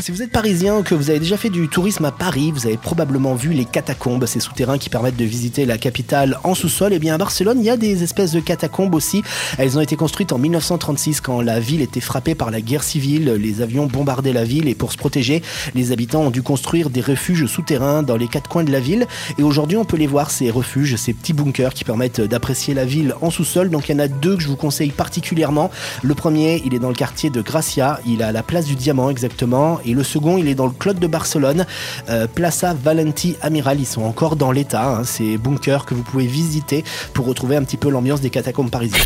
Si vous êtes parisien que vous avez déjà fait du tourisme à Paris, vous avez probablement vu les catacombes, ces souterrains qui permettent de visiter la capitale en sous-sol. Et bien à Barcelone, il y a des espèces de catacombes aussi. Elles ont été construites en 1936 quand la ville était frappée par la guerre civile. Les avions bombardaient la ville et pour se protéger, les habitants ont dû construire des refuges souterrains dans les quatre coins de la ville. Et aujourd'hui, on peut les voir, ces refuges, ces petits bunkers qui permettent d'apprécier la ville en sous-sol. Donc il y en a deux que je vous conseille particulièrement. Le premier, il est dans le quartier de Gracia, il à la place du Diamant exactement. Et le second, il est dans le Cloud de Barcelone, euh, Plaza Valenti Amiral. Ils sont encore dans l'état, hein, ces bunkers que vous pouvez visiter pour retrouver un petit peu l'ambiance des catacombes parisiennes.